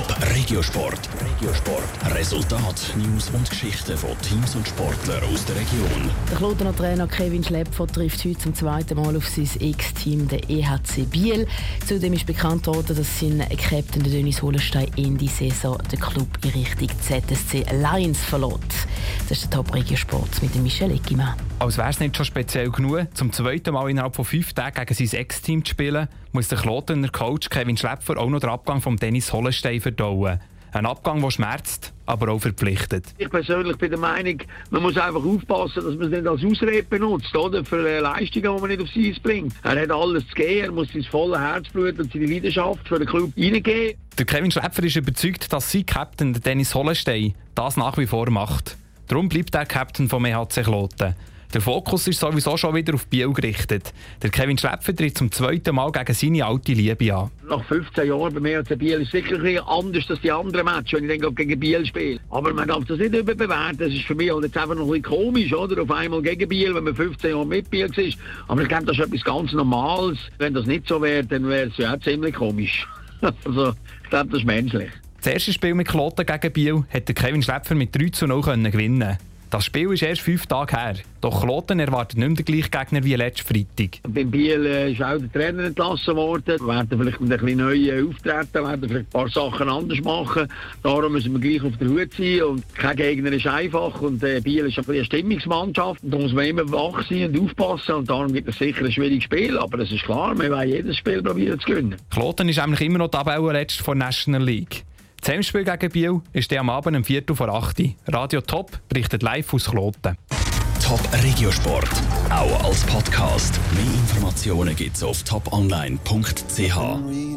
Top Regiosport. Regiosport. Resultat, News und Geschichten von Teams und Sportlern aus der Region. Der Klotener Trainer Kevin Schlepfer trifft heute zum zweiten Mal auf sein Ex-Team, der EHC Biel. Zudem ist bekannt worden, dass sein Captain Dennis Holenstein in die Saison den Club in Richtung ZSC Lions verlor. Das ist der Top Regiosport mit dem Michel Eckimann. Als wäre es nicht schon speziell genug, zum zweiten Mal innerhalb von fünf Tagen gegen sein Ex-Team zu spielen, muss der Klotener Coach Kevin Schlepfer auch noch den Abgang von Dennis Hollenstein verdauen. Ein Abgang, der schmerzt, aber auch verpflichtet. Ich persönlich bin der Meinung, man muss einfach aufpassen, dass man es nicht als Ausrede benutzt, oder? Für Leistungen, die man nicht aufs Eis bringt. Er hat alles zu geben, er muss sein volles Herzblut und seine Leidenschaft für den Club reingeben. Der Kevin Schlepfer ist überzeugt, dass sein Captain Dennis Hollenstein das nach wie vor macht. Darum bleibt er Captain vom EHC Kloten. Der Fokus ist sowieso schon wieder auf Biel gerichtet. Der Kevin Schlepfer tritt zum zweiten Mal gegen seine alte Liebe an. Nach 15 Jahren bei mir als Biel ist es sicher anders als die anderen Matches, wenn ich dann gegen Biel spiele. Aber man darf das nicht überbewerten. Das ist für mich halt jetzt einfach noch ein bisschen komisch, oder? Auf einmal gegen Biel, wenn man 15 Jahre mit Biel ist. Aber ich glaube, das ist etwas ganz Normales. Wenn das nicht so wäre, dann wäre es ja auch ziemlich komisch. also, ich glaube, das ist menschlich. Das erste Spiel mit Kloten gegen Biel hat Kevin Schlepfer mit 3 zu 0 gewinnen das Spiel ist erst fünf Tage her. Doch Kloten erwartet nicht mehr den gleichen Gegner wie letzten Freitag. Beim Biel äh, ist auch der Trainer entlassen worden. Wir werden vielleicht mit ein bisschen neuen auftreten, werden vielleicht ein paar Sachen anders machen. Darum müssen wir gleich auf der Hut sein. Und kein Gegner ist einfach. Und äh, Biel ist ein eine Stimmungsmannschaft. Da muss man immer wach sein und aufpassen. Und darum gibt es sicher ein schwieriges Spiel. Aber das ist klar, wir wollen jedes Spiel probieren zu gewinnen. Kloten ist eigentlich immer noch Tabellenletzt von National League. Das Heimspiel gegen Biel ist am Abend um Viertel vor 8 Uhr. Radio Top berichtet live aus Kloten. Top Regiosport, auch als Podcast. Mehr Informationen gibt's auf toponline.ch.